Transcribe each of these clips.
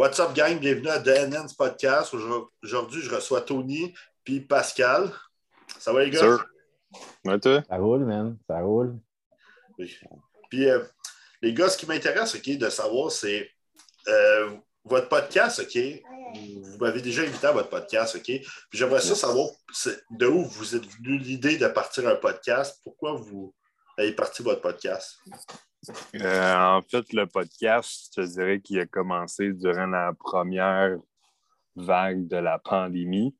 What's up, gang? Bienvenue à DNN's Podcast. Aujourd'hui, je reçois Tony puis Pascal. Ça va, les gars? Ça roule, man. Ça roule. Puis, euh, les gars, ce qui m'intéresse, OK, de savoir, c'est euh, votre podcast, OK? Vous m'avez déjà invité à votre podcast, OK? Puis j'aimerais ça savoir de où vous êtes venu l'idée de partir un podcast? Pourquoi vous avez parti votre podcast? Euh, en fait, le podcast, je dirais qu'il a commencé durant la première vague de la pandémie.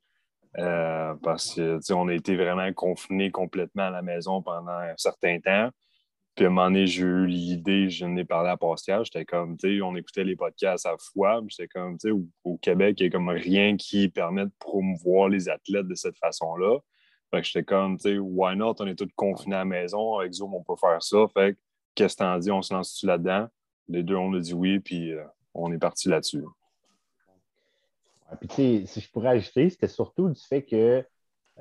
Euh, parce qu'on a été vraiment confinés complètement à la maison pendant un certain temps. Puis à un moment donné, j'ai eu l'idée, je n'ai parlé à Pascal, j'étais comme, tu sais, on écoutait les podcasts à fois, j'étais comme, tu sais, au, Québec, il n'y a comme rien qui permet de promouvoir les athlètes de cette façon-là. Fait que j'étais comme, tu sais, why not, on est tous confinés à la maison, avec Zoom, on peut faire ça. Fait que Qu'est-ce que t'en dis? On se lance-tu là-dedans? Les deux, on a dit oui, puis euh, on est parti là-dessus. puis, tu si je pourrais ajouter, c'était surtout du fait que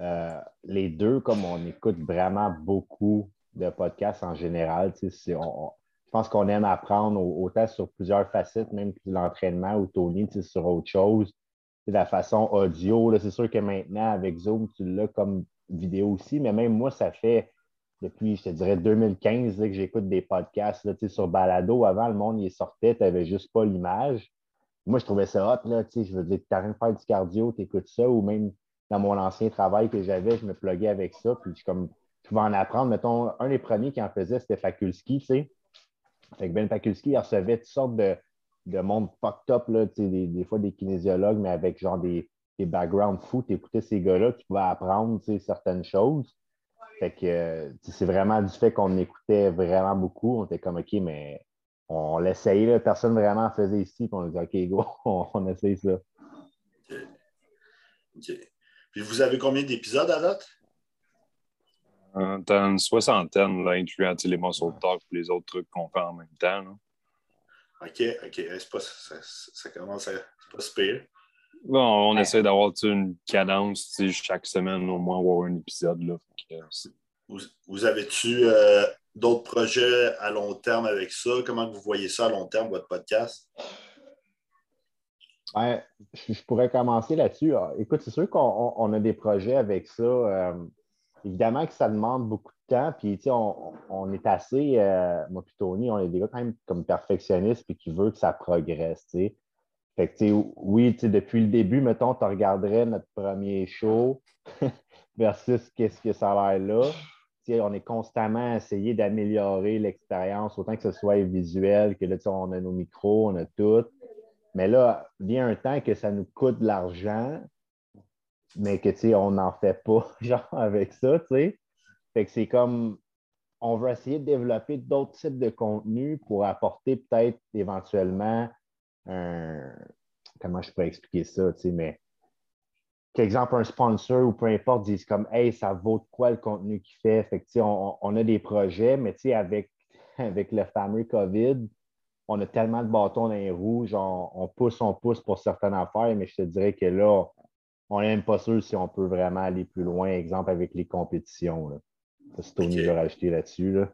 euh, les deux, comme on écoute vraiment beaucoup de podcasts en général, tu sais, je pense qu'on aime apprendre autant sur plusieurs facettes, même l'entraînement ou Tony, tu sais, sur autre chose. La façon audio, c'est sûr que maintenant, avec Zoom, tu l'as comme vidéo aussi, mais même moi, ça fait depuis, je te dirais, 2015 que j'écoute des podcasts là, sur Balado. Avant, le monde y sortait, tu n'avais juste pas l'image. Moi, je trouvais ça hot. Là, je veux dire, tu rien de faire du cardio, tu écoutes ça, ou même dans mon ancien travail que j'avais, je me pluguais avec ça. Puis je, comme, je pouvais en apprendre. Mettons, un des premiers qui en faisait, c'était Fakulski. Fait que Ben Fakulski, il recevait toutes sortes de, de monde fucked up, là, des, des fois des kinésiologues, mais avec genre des, des backgrounds fous. Tu écoutais ces gars-là, tu pouvais apprendre certaines choses. Fait que c'est vraiment du fait qu'on écoutait vraiment beaucoup. On était comme OK, mais on l'essayait, personne vraiment faisait ici, puis on dit OK, go, on, essaye ça. OK. Puis vous avez combien d'épisodes à date? Euh, t'as une soixantaine, là, incluant les morceaux de talk et les autres trucs qu'on fait en même temps. OK, OK. Pas, ça, ça, commence à. C'est pas. Bon, on essaie d'avoir une cadence chaque semaine au moins avoir un épisode. Là. Vous, avez-tu euh, d'autres projets à long terme avec ça? Comment vous voyez ça à long terme, votre podcast? je pourrais commencer là-dessus. Ah, écoute, c'est sûr qu'on a des projets avec ça. Euh, évidemment que ça demande beaucoup de temps. Puis, on, on est assez, euh, moi puis Tony, on est des gars quand même comme perfectionnistes puis qui veut que ça progresse. Oui, depuis le début, mettons, tu regarderais notre premier show versus qu'est-ce que ça a l'air là on est constamment à essayer d'améliorer l'expérience, autant que ce soit visuel, que là, on a nos micros, on a tout. Mais là, vient un temps que ça nous coûte de l'argent, mais que on n'en fait pas, genre, avec ça, c'est comme on veut essayer de développer d'autres types de contenus pour apporter peut-être éventuellement un. Comment je pourrais expliquer ça, tu sais, mais qu'exemple, un sponsor ou peu importe disent comme Hey, ça vaut de quoi le contenu qu'il fait. Fait que, on, on, a des projets, mais avec, avec le fameux COVID, on a tellement de bâtons dans les roues, genre on pousse, on pousse pour certaines affaires, mais je te dirais que là, on n'est même pas sûr si on peut vraiment aller plus loin, exemple avec les compétitions. C'est Tony okay. rajouter là-dessus. Là.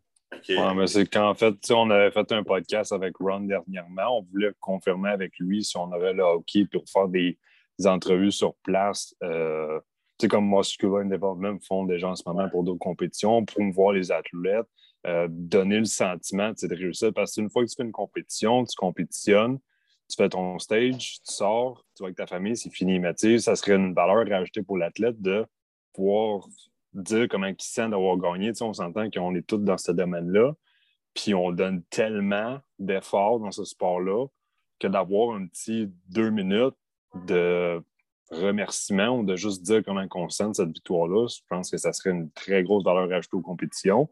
Mais c'est qu'en fait, on avait fait un podcast avec Ron dernièrement. On voulait confirmer avec lui si on aurait le hockey pour faire des, entrevues sur place. Euh, comme Muscular Development font déjà en ce moment pour d'autres compétitions, promouvoir les athlètes, euh, donner le sentiment de réussir. Parce qu'une fois que tu fais une compétition, tu compétitionnes, tu fais ton stage, tu sors, tu vas avec ta famille, c'est fini. Mais ça serait une valeur rajoutée pour l'athlète de pouvoir dire comment il se sent d'avoir gagné. Tu sais, on s'entend qu'on est tous dans ce domaine-là. Puis on donne tellement d'efforts dans ce sport-là que d'avoir un petit deux minutes de remerciement ou de juste dire comment on sent cette victoire-là, je pense que ça serait une très grosse valeur ajoutée aux compétitions.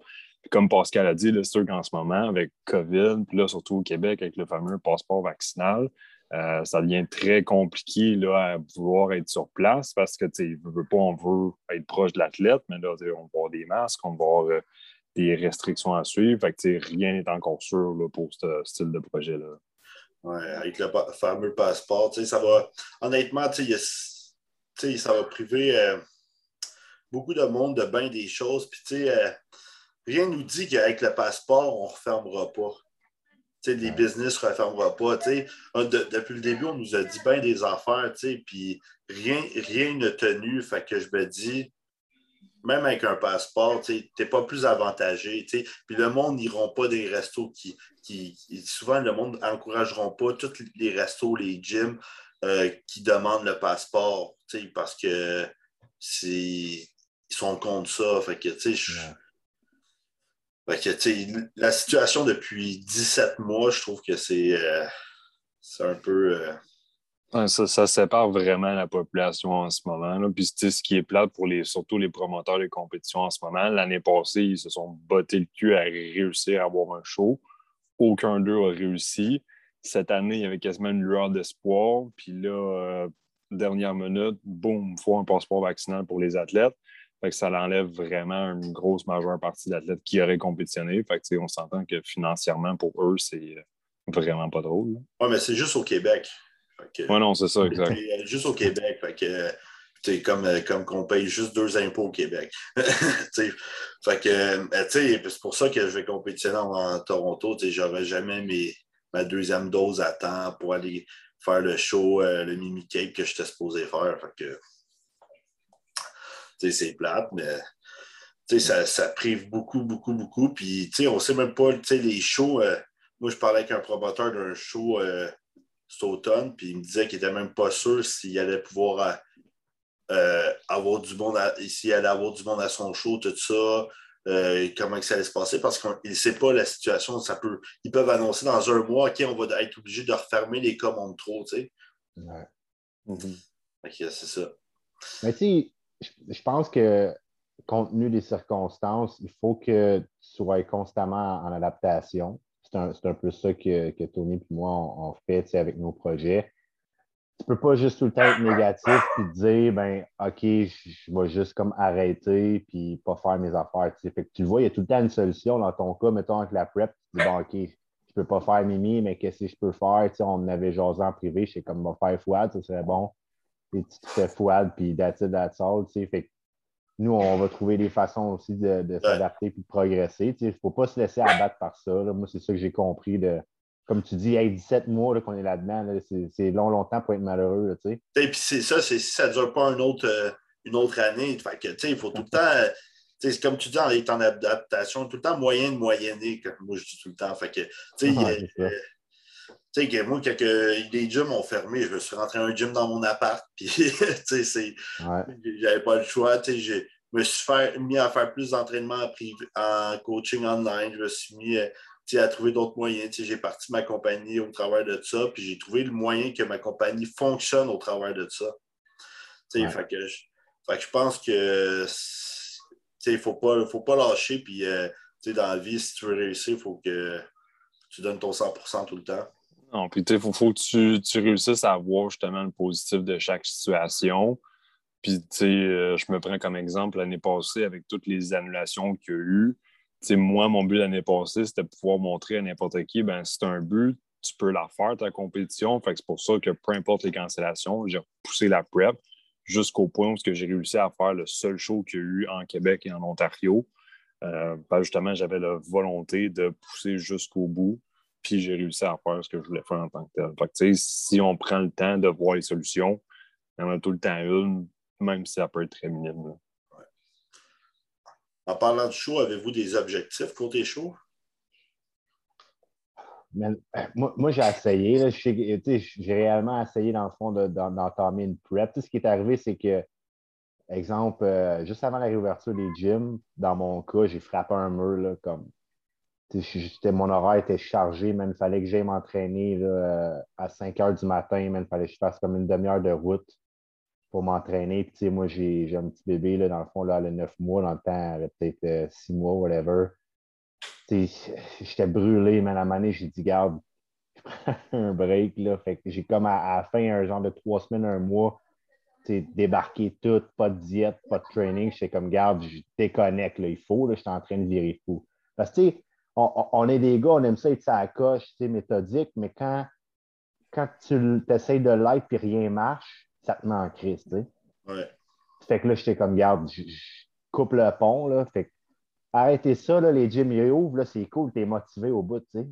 comme Pascal a dit, c'est sûr qu'en ce moment, avec COVID, puis là, surtout au Québec, avec le fameux passeport vaccinal, euh, ça devient très compliqué là, à vouloir être sur place parce que, tu veut pas, on veut être proche de l'athlète, mais là, on va avoir des masques, on va avoir euh, des restrictions à suivre. Fait que, rien n'est encore sûr là, pour ce style de projet-là. Ouais, avec le fameux passeport. Ça va, honnêtement, ça va priver euh, beaucoup de monde de bien des choses. Puis, rien ne nous dit qu'avec le passeport, on ne refermera pas. Les business ne refermeront pas. depuis le début, on nous a dit bien des affaires, puis rien, rien n'a tenu. Fait que je me dis, même avec un passeport, tu n'es pas plus avantagé. Puis le monde n'iront pas des restos qui, qui, Souvent, le monde n'encourageront pas tous les restos, les gyms euh, qui demandent le passeport parce que ils sont contre ça. Fait que, la situation depuis 17 mois, je trouve que c'est euh, un peu. Euh, ça, sépare vraiment la population en ce moment. Là. Puis ce qui est plate pour les, surtout les promoteurs de compétition en ce moment, l'année passée, ils se sont bottés le cul à réussir à avoir un show. Aucun d'eux a réussi. Cette année, il y avait quasiment une lueur d'espoir. Puis là, euh, dernière minute, boum, faut un passeport vaccinal pour les athlètes. Fait que ça l'enlève vraiment une grosse majeure partie d'athlètes qui auraient compétitionné. Fait que, on s'entend que financièrement, pour eux, c'est euh, vraiment pas drôle. Oui, mais c'est juste au Québec. Oui, non, c'est ça, exact. Euh, juste au Québec. Fait que, comme, euh, comme qu'on paye juste deux impôts au Québec. fait que, c'est pour ça que je vais compétitionner en, Toronto. J'aurais jamais mes, ma deuxième dose à temps pour aller faire le show, le Mimi Cape que j'étais supposé faire. Fait que, c'est plate, mais ça, ça, prive beaucoup, beaucoup, beaucoup. Puis, on ne sait même pas, les shows. Euh, moi, je parlais avec un promoteur d'un show euh, cet automne, puis il me disait qu'il n'était même pas sûr s'il allait pouvoir euh, avoir du monde, s'il allait avoir du monde à son show, tout ça. comment ça allait se passer parce qu'il ne sait pas la situation. Ça peut, ils peuvent annoncer dans un mois, OK, on va être obligé de refermer les commandes trop, tu sais. Ouais. Mm-hmm. c'est ça. Mais tu je pense que, compte tenu des circonstances, il faut que tu sois constamment en adaptation. C'est un, peu ça que, Tony et moi, on, fait avec nos projets. Tu ne peux pas juste tout le temps être négatif et te dire, ben, OK, je, vais juste comme arrêter puis pas faire mes affaires. Que tu vois, il y a tout le temps une solution. Dans ton cas, mettons avec la prep, tu dis, bon, OK, je ne peux pas faire Mimi, mais qu'est-ce que je peux faire? on avait jasé en privé, je sais comme, va faire fouade, ça serait bon tu fais fouade, puis that's it, that's all. Fait nous, on va trouver des façons aussi de, s'adapter et de progresser. Il ne faut pas se laisser abattre par ça. Moi, c'est ça que j'ai compris. De, comme tu dis, hey, 17 mois qu'on est là-dedans, c'est long, longtemps pour être malheureux. et puis c'est ça, si ça ne dure pas une autre, euh, une autre année, fait que, il faut tout le temps. C'est comme tu dis, en étant en adaptation, tout le temps moyen de moyenner, comme moi je dis tout le temps. Fait que, ah, tu sais, que moi, quand les gyms ont fermé, je me suis rentré à un gym dans mon appart, puis, tu sais, j'avais pas le choix, tu sais, je me suis mis à faire plus d'entraînement en, coaching online, je me suis mis euh, à trouver d'autres moyens, j'ai parti ma compagnie au travers de ça, puis j'ai trouvé le moyen que ma compagnie fonctionne au travers de ça. Tu sais, fait, que je, pense que, il ne faut pas, faut pas lâcher, puis, euh, tu sais, dans la vie, si tu veux réussir, il faut que tu donnes ton 100% tout le temps. Non, puis il faut, faut, que tu, tu, réussisses à voir justement le positif de chaque situation. Puis, tu sais, euh, je me prends comme exemple l'année passée avec toutes les annulations qu'il y a eu. Moi, mon but l'année passée, c'était de pouvoir montrer à n'importe qui, ben c'est un but, tu peux la faire, ta compétition. Fait que c'est pour ça que peu importe les cancellations, j'ai repoussé la prep jusqu'au point où j'ai réussi à faire le seul show qu'il y a eu en Québec et en Ontario. Euh, justement, j'avais la volonté de pousser jusqu'au bout puis j'ai réussi à faire ce que je voulais faire en tant que tel. Fait que, si on prend le temps de voir les solutions, il y en a tout le temps une, même si ça peut être très minime. En parlant de show, avez-vous des objectifs côté show? Euh, moi, j'ai essayé. J'ai réellement essayé, dans le fond, d'entamer une prep. ce qui est arrivé, c'est que, exemple, euh, juste avant la réouverture des gyms, dans mon cas, j'ai frappé un mur là, comme mon horaire était chargé, mais il fallait que j'aille m'entraîner à 5 heures du matin, il fallait que je fasse comme une demi-heure de route pour m'entraîner. Moi, j'ai un petit bébé, là, dans le fond, là, le 9 mois, dans le temps, elle peut-être 6 euh, mois, whatever. J'étais brûlé, mais à la manée, j'ai dit, garde, je prends un break. Là. Fait que j'ai comme à, la fin, un genre de trois semaines, un mois, débarqué tout, pas de diète, pas de training. J'étais comme, garde, je déconnecte, là, il faut, là, j'étais en train de virer fou. Parce que, on, est des gars, on aime ça être la coche, méthodique, mais quand, quand tu essayes de l'être et rien marche, ça te met en crise, Ouais. Fait que là, j'étais comme, garde, je, coupe le pont, là. Fait arrêtez ça, là, les gyms, ils ouvrent, c'est cool, t'es motivé au bout, sais.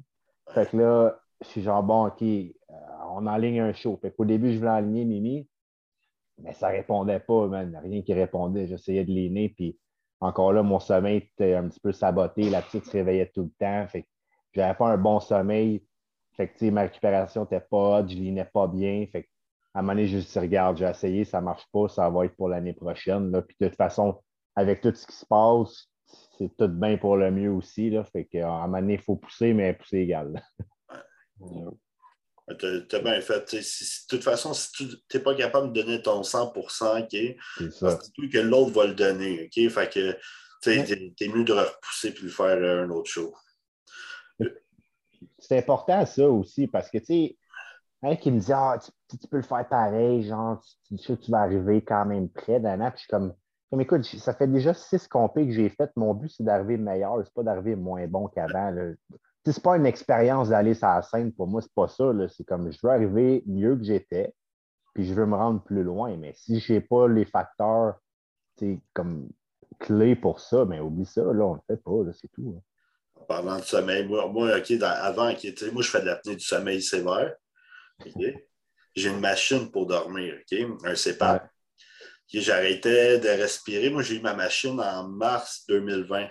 Fait que là, je suis genre, bon, OK, euh, on enligne un show. Fait qu'au début, je voulais aligner Mimi, mais ça répondait pas, man. Rien qui répondait. J'essayais de l'aligner, puis encore là, mon sommeil était un petit peu saboté. La petite se réveillait tout le temps. Fait j'avais pas un bon sommeil. Fait que, ma récupération n'était pas hot, je lignais pas bien. Fait à un moment donné, je me suis dit, regarde, j'ai essayé, ça marche pas, ça va être pour l'année prochaine. Là. Puis de toute façon, avec tout ce qui se passe, c'est tout bien pour le mieux aussi. Là. Fait qu'à un moment donné, il faut pousser, mais pousser égal. Tu as, bien fait. de toute façon, si tu n'es pas capable de donner ton 100 c'est tout que l'autre va le donner. OK? Fait que tu es, mieux de repousser et de faire un autre show. C'est important ça aussi parce que tu sais, un qui me dit Ah, tu, peux le faire pareil, genre, tu, tu, tu vas arriver quand même près d'un an. Puis je suis comme, comme écoute, ça fait déjà six compés que j'ai fait. Mon but, c'est d'arriver meilleur, c'est pas d'arriver moins bon qu'avant c'est pas une expérience d'aller sur la scène. Pour moi, c'est pas ça. C'est comme je veux arriver mieux que j'étais, puis je veux me rendre plus loin. Mais si je n'ai pas les facteurs comme clés pour ça, mais ben, oublie ça, là, on ne le fait pas, c'est tout. En parlant de sommeil, moi, moi OK, avant, moi, je fais de l'apnée du sommeil sévère. J'ai une machine pour dormir, OK? Un CPAP. J'arrêtais de respirer. Moi, j'ai eu ma machine en mars 2020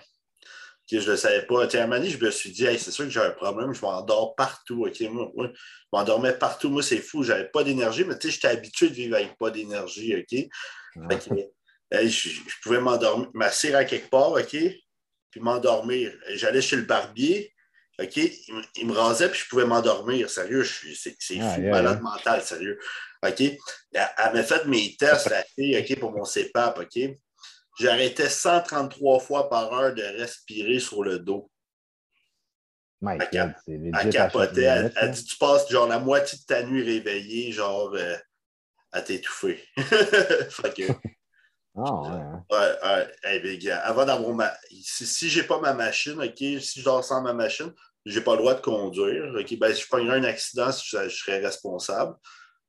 je ne le savais pas. À un moment donné, je me suis dit, c'est sûr que j'ai un problème, je m'endors partout. Moi, je m'endormais partout. Moi, c'est fou, je n'avais pas d'énergie, mais j'étais habitué de vivre avec pas d'énergie. OK? je, pouvais m'endormir, m'asseoir à quelque part, OK? Puis m'endormir. J'allais chez le barbier, OK? Il, me rasait, puis je pouvais m'endormir. Sérieux, c'est, fou, malade mental, sérieux. OK? Elle, m'a fait mes tests, la fille, OK, pour mon CEPAP, OK? J'arrêtais 133 fois par heure de respirer sur le dos. My God, elle, capotait. Elle, elle, dit Tu passes genre la moitié de ta nuit réveillée, genre euh, à t'étouffer. fait que. Oh, ouais. Hein. Ouais, avant d'avoir ma. Si, si j'ai pas ma machine, OK, si je dors sans ma machine, j'ai pas le droit de conduire. OK, ben, si je prendrais un accident, je, je serais responsable.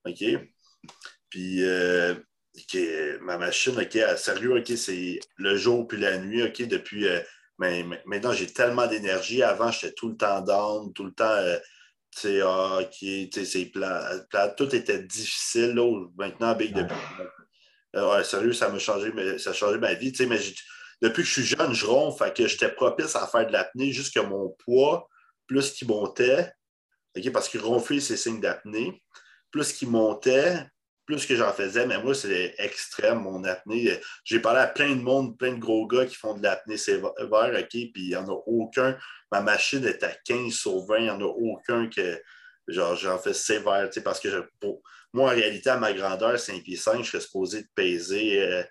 OK. Puis, euh, ma machine, OK, sérieux, OK, c'est le jour puis la nuit, OK, depuis. Euh, mais, maintenant, j'ai tellement d'énergie. Avant, j'étais tout le temps down, tout le temps. Euh, tu sais, ah, OK, c'est plat, Tout était difficile. Là, maintenant, Big, depuis. Euh, ouais, sérieux, ça m'a changé, ça a changé ma vie. Tu sais, mais depuis que je suis jeune, je ronfle, fait que j'étais propice à faire de l'apnée, juste que mon poids, plus qu'il montait, OK, parce que ronfler, c'est signe d'apnée, plus qu'il montait, plus que j'en faisais, mais moi, c'est extrême, mon apnée. J'ai parlé à plein de monde, plein de gros gars qui font de l'apnée sévère, OK, puis il n'y en a aucun. Ma machine est à 15 sur 20, il n'y en a aucun que genre j'en fais sévère, parce que moi, en réalité, à ma grandeur, 5 pieds 5, je serais supposé de peser euh,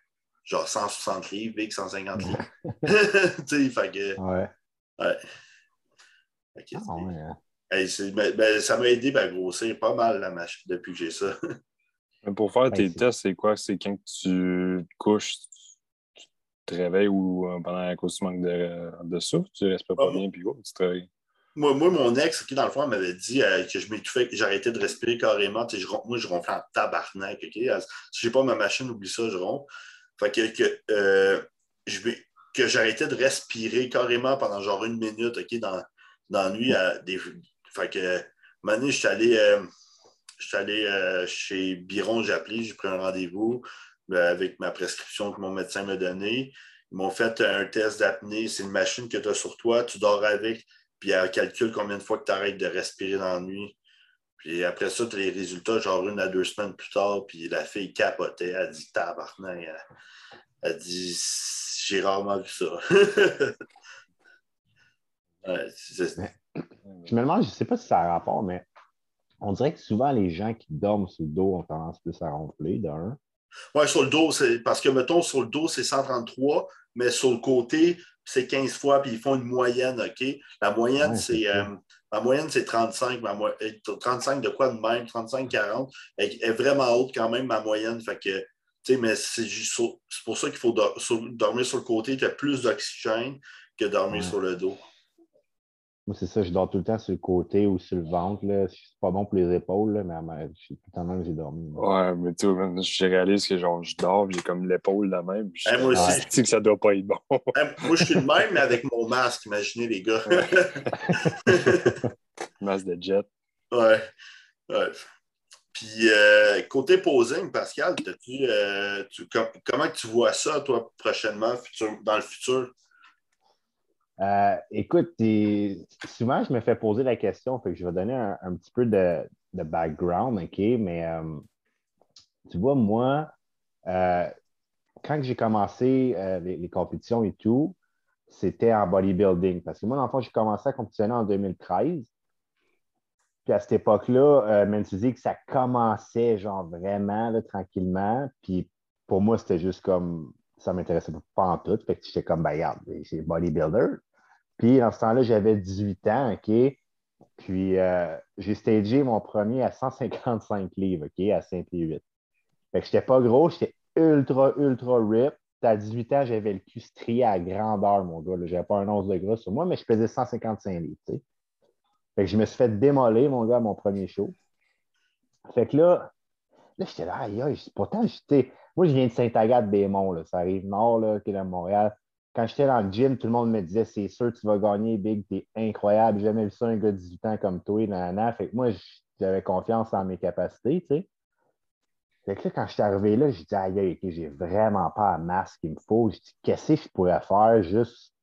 genre 160 livres, 150 livres. tu sais, fait que. Ouais. Ouais. Ah, hein. ben, ça m'a aidé à grossir pas mal la machine depuis que j'ai ça. Pour faire tes tests, c'est quoi? C'est quand tu te couches, tu te réveilles ou euh, pendant la cause du manque de, de souffle, tu respires pas ah, bien, puis tu travailles? Moi, moi, mon ex, qui dans le fond, m'avait dit euh, que je m'étouffais, que j'arrêtais de respirer carrément. Je, moi, je ronflais en tabarnak. Si Si j'ai pas ma machine, oublie ça, je ronfle. Fait que, que, euh, que j'arrêtais de respirer carrément pendant genre une minute ok, dans, dans la nuit. À des, fait que, maintenant, je suis allé. Je suis allé euh, chez Biron, j'ai appelé, j'ai pris un rendez-vous euh, avec ma prescription que mon médecin m'a donnée. Ils m'ont fait un test d'apnée. C'est une machine que tu as sur toi, tu dors avec, puis elle calcule combien de fois que tu arrêtes de respirer dans la nuit. Puis après ça, tu as les résultats, genre une à deux semaines plus tard, puis la fille capotait. Elle dit tabarnak. Elle, elle dit j'ai rarement vu ça. je me demande, je ne sais pas si ça a rapport, mais on dirait que souvent, les gens qui dorment sur le dos ont tendance plus à ronfler, d'un. Oui, sur le dos, c'est parce que, mettons, sur le dos, c'est 133, mais sur le côté, c'est 15 fois, puis ils font une moyenne, OK? La moyenne, c'est. Euh, ma moyenne, c'est 35. 35 de quoi de même? 35-40. Elle est vraiment haute quand même, ma moyenne. Fait que, tu sais, mais c'est pour ça qu'il faut dormir sur le côté. Tu as plus d'oxygène que dormir sur le dos. Moi, c'est ça, je dors tout le temps sur le côté ou sur le ventre. Là. C'est pas bon pour les épaules, là, mais je suis tout le temps même j'ai dormi. Ouais, mais tu sais, je réalise que genre, je dors, j'ai comme l'épaule la même. Je Hey, moi aussi. sais que ça doit pas être bon. Hein, Moi, je suis le même, mais avec mon masque, imaginez les gars. Masse de jet. ouais. ouais. Puis, euh, côté posing, Pascal, t'as-tu, euh, tu- com- comment que tu vois ça, toi, prochainement, futur- dans le futur? Euh, écoute, souvent, je me fais poser la question, fait que je vais donner un, petit peu de, background, OK? Mais euh, tu vois, moi, euh, quand j'ai commencé les, compétitions et tout, c'était en bodybuilding. Parce que moi, dans le fond, j'ai commencé à compétitionner en 2013. Puis à cette époque-là, même que ça commençait genre vraiment tranquillement. Puis pour moi, c'était juste comme ça m'intéressait pas en tout. Fait que j'étais comme, ben regarde, c'est bodybuilder. Puis dans ce temps-là, j'avais 18 ans, OK? Puis euh, j'ai stagé mon premier à 155 livres, OK, à 5 pieds 8. Fait que j'étais pas gros, j'étais ultra, ultra rip. À 18 ans, j'avais le cul strié à grandeur, mon gars. J'avais pas un once de gras sur moi, mais je pesais 155 livres. Fait que je me suis fait démoler, mon gars, à mon premier show. Fait que là, là j'étais là, aïe, aïe. Pourtant, j'étais. Moi, je viens de Saint-Agathe-Bémont, là. Ça arrive nord, là, qui est dans Montréal. Quand j'étais dans le gym, tout le monde me disait, c'est sûr, tu vas gagner, Big, t'es incroyable. J'ai jamais vu ça, un gars de 18 ans comme toi, nanana. Fait que moi, j'avais confiance en mes capacités, tu sais. Fait que là, quand je suis arrivé là, j'ai dit, aïe, ok, j'ai vraiment pas la masse qu'il me faut. J'ai dit, qu'est-ce que je pourrais faire juste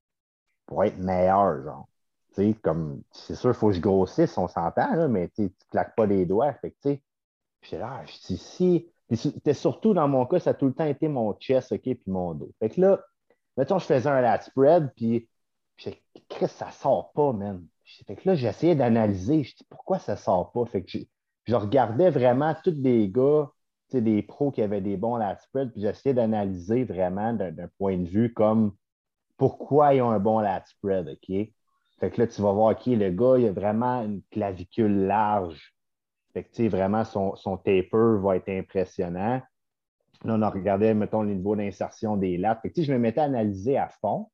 pour être meilleur, genre? Tu sais, comme, c'est sûr, il faut que je grossisse, on s'entend, là, mais tu claques pas les doigts. Fait que, tu j'étais là, je dis, si. Puis c'était surtout dans mon cas, ça a tout le temps été mon chest, OK, puis mon dos. Fait que là, mettons, je faisais un lat spread, puis Chris, ça sort pas, man. Fait que là, j'essayais d'analyser. Je dis, pourquoi ça sort pas? Fait que je, regardais vraiment tous les gars, des pros qui avaient des bons lat spread, puis j'essayais d'analyser vraiment d'un point de vue comme pourquoi ils ont un bon lat spread, OK? Fait que là, tu vas voir, OK, le gars, il a vraiment une clavicule large. Fait que, vraiment, son, son taper va être impressionnant. Là, on a regardé, mettons, le niveau d'insertion des lattes. Fait que, je me mettais à analyser à fond.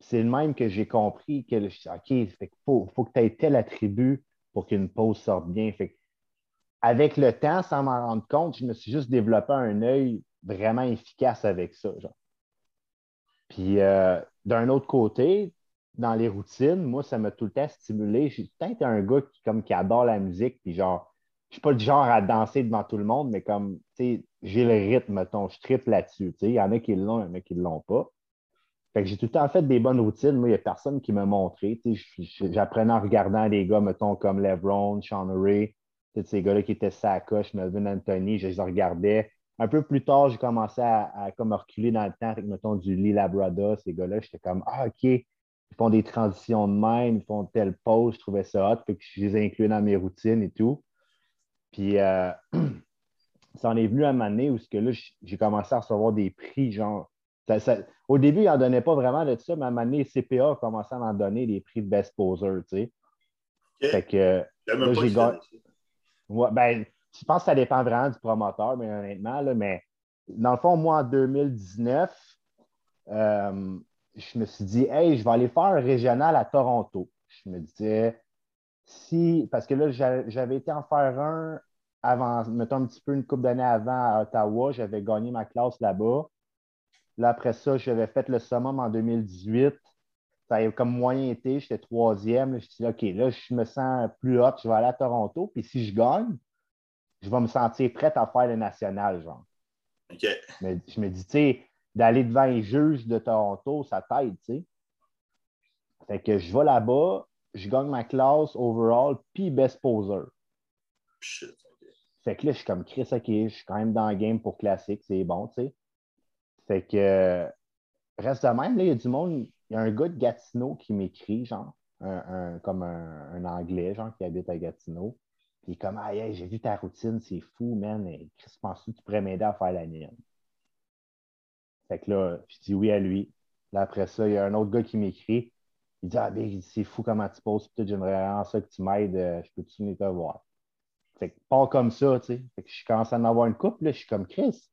C'est le même que j'ai compris que, OK, fait que faut, faut que tu aies tel attribut pour qu'une pause sorte bien. Fait que, avec le temps, sans m'en rendre compte, je me suis juste développé un œil vraiment efficace avec ça. Genre. Puis, euh, d'un autre côté, dans les routines, moi, ça m'a tout le temps stimulé. J'ai peut-être un gars qui, comme, qui adore la musique, puis genre, je suis pas le genre à danser devant tout le monde, mais comme, tu sais, j'ai le rythme, mettons, je triple là-dessus. Il y en a qui l'ont, il y en a qui ne l'ont pas. Fait que j'ai tout le temps fait des bonnes routines. Moi, il n'y a personne qui m'a montré. J'apprenais en regardant des gars, mettons, comme Lebron, Sean Ray, sais, ces gars-là qui étaient sacoche, Melvin Anthony, je les regardais. Un peu plus tard, j'ai commencé à, à comme reculer dans le temps avec, mettons, du Lee Labrada, ces gars-là. J'étais comme, ah, OK, ils font des transitions de même, ils font telle pause, je trouvais ça hot, fait que je les ai inclus dans mes routines et tout. Puis, euh, ça en est venu à un moment donné où que là, j'ai commencé à recevoir des prix, genre. Ça, ça, au début, il n'en donnait pas vraiment de ça, mais à un moment donné, CPA a commencé à en donner des prix de best poser, tu sais. Ok. Fait que là, j'ai gagné. Ouais, ben, je pense que ça dépend vraiment du promoteur, mais honnêtement, là, mais dans le fond, moi, en 2019, euh, je me suis dit, hey, je vais aller faire un régional à Toronto. Je me disais, si, parce que là, j'a- j'avais été en faire un avant, mettons un petit peu une couple d'années avant à Ottawa, j'avais gagné ma classe là-bas. Là, après ça, j'avais fait le summum en 2018. Ça a comme moyen été, j'étais troisième. Je me suis dit, OK, là, je me sens plus hot, je vais aller à Toronto. Puis si je gagne, je vais me sentir prête à faire le national, genre. OK. Mais je me dis, tu sais, d'aller devant les juges de Toronto, ça t'aide, tu sais. Fait que je vais là-bas, je gagne ma classe overall, puis best poser. Shit. Fait que là, je suis comme Chris, OK, je suis quand même dans le game pour classique, c'est bon, tu sais. Fait que euh, reste de même, là, il y a du monde, il y a un gars de Gatineau qui m'écrit, genre, un, un- comme un, un Anglais, genre, qui habite à Gatineau. Puis il est comme, ah, hey, j'ai vu ta routine, c'est fou, man. Et Chris, penses-tu que tu pourrais m'aider à faire la mienne? Fait que là, je dis oui à lui. Là, après ça, il y a un autre gars qui m'écrit. Il dit, ah, ben, c'est fou comment tu poses. Peut-être j'aimerais vraiment ça que tu m'aides. euh, Je peux-tu venir te voir? Fait que pas comme ça, tu sais. Fait que je commence à en avoir une couple, là, je suis comme Chris.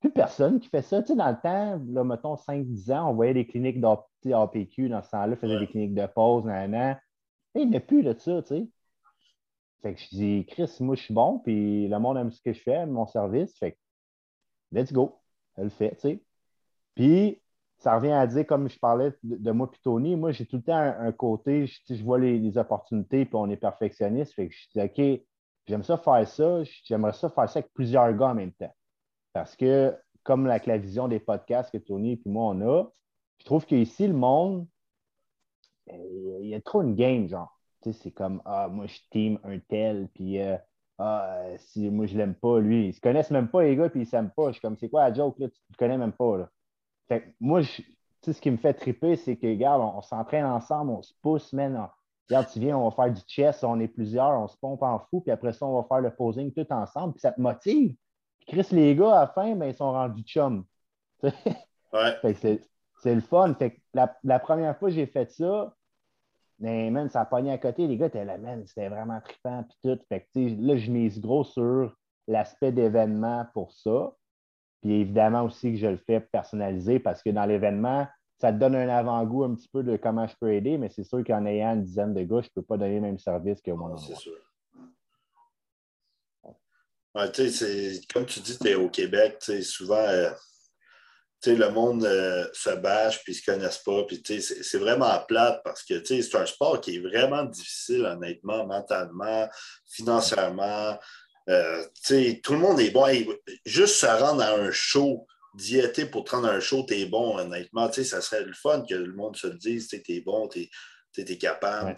plus personne qui fait ça. Tu sais, dans le temps, là, mettons 5-10 ans, on voyait des cliniques d'APQ dans ce temps-là, faisaient des cliniques de pause, nan, nan. Et il n'y a plus de ça, tu sais. Fait que je dis, Chris, moi, je suis bon, puis le monde aime ce que je fais, mon service. Fait que, let's go. Elle le fait, tu sais. Puis, ça revient à dire, comme je parlais de, moi puis Tony, moi, j'ai tout le temps un, côté, je, vois les, opportunités, puis on est perfectionniste. Fait que je dis, OK, j'aime ça faire ça, j'aimerais ça faire ça avec plusieurs gars en même temps. Parce que, comme avec la vision des podcasts que Tony et moi, on a, je trouve qu'ici, le monde, il y a trop une game, genre. C'est comme, ah, moi, je team un tel, puis euh, ah, si moi, je l'aime pas, lui. Ils se connaissent même pas, les gars, puis ils s'aiment pas. Je suis comme, c'est quoi la joke, là? Tu te connais même pas, là. Fait moi, ce qui me fait triper, c'est que, regarde, on, s'entraîne ensemble, on se pousse, man. regarde, tu viens, on va faire du chess, on est plusieurs, on se pompe en fou, puis après ça, on va faire le posing tout ensemble, puis ça te motive. Chris, les gars, à la fin, ben, ils sont rendus chum. Ouais. c'est le fun. Fait la, première fois que j'ai fait ça, mais man, ça a pogné à côté. Les gars étaient là, man, c'était vraiment trippant. Puis tout. Fait que, là, je mise gros sur l'aspect d'événement pour ça. Puis évidemment aussi que je le fais personnalisé parce que dans l'événement, ça te donne un avant-goût un petit peu de comment je peux aider, mais c'est sûr qu'en ayant une dizaine de gars, je ne peux pas donner le même service que moi. C'est sûr comme tu dis, tu es au Québec, souvent, euh, le monde euh, se bâche puis ne se connaissent pas. c'est vraiment plate parce que c'est un sport qui est vraiment difficile, honnêtement, mentalement, financièrement. Euh, tout le monde est bon. juste se rendre à un show, diéter pour te rendre à un show, tu es bon, honnêtement. Ça serait le fun que le monde se le dise, tu es bon, tu es, capable.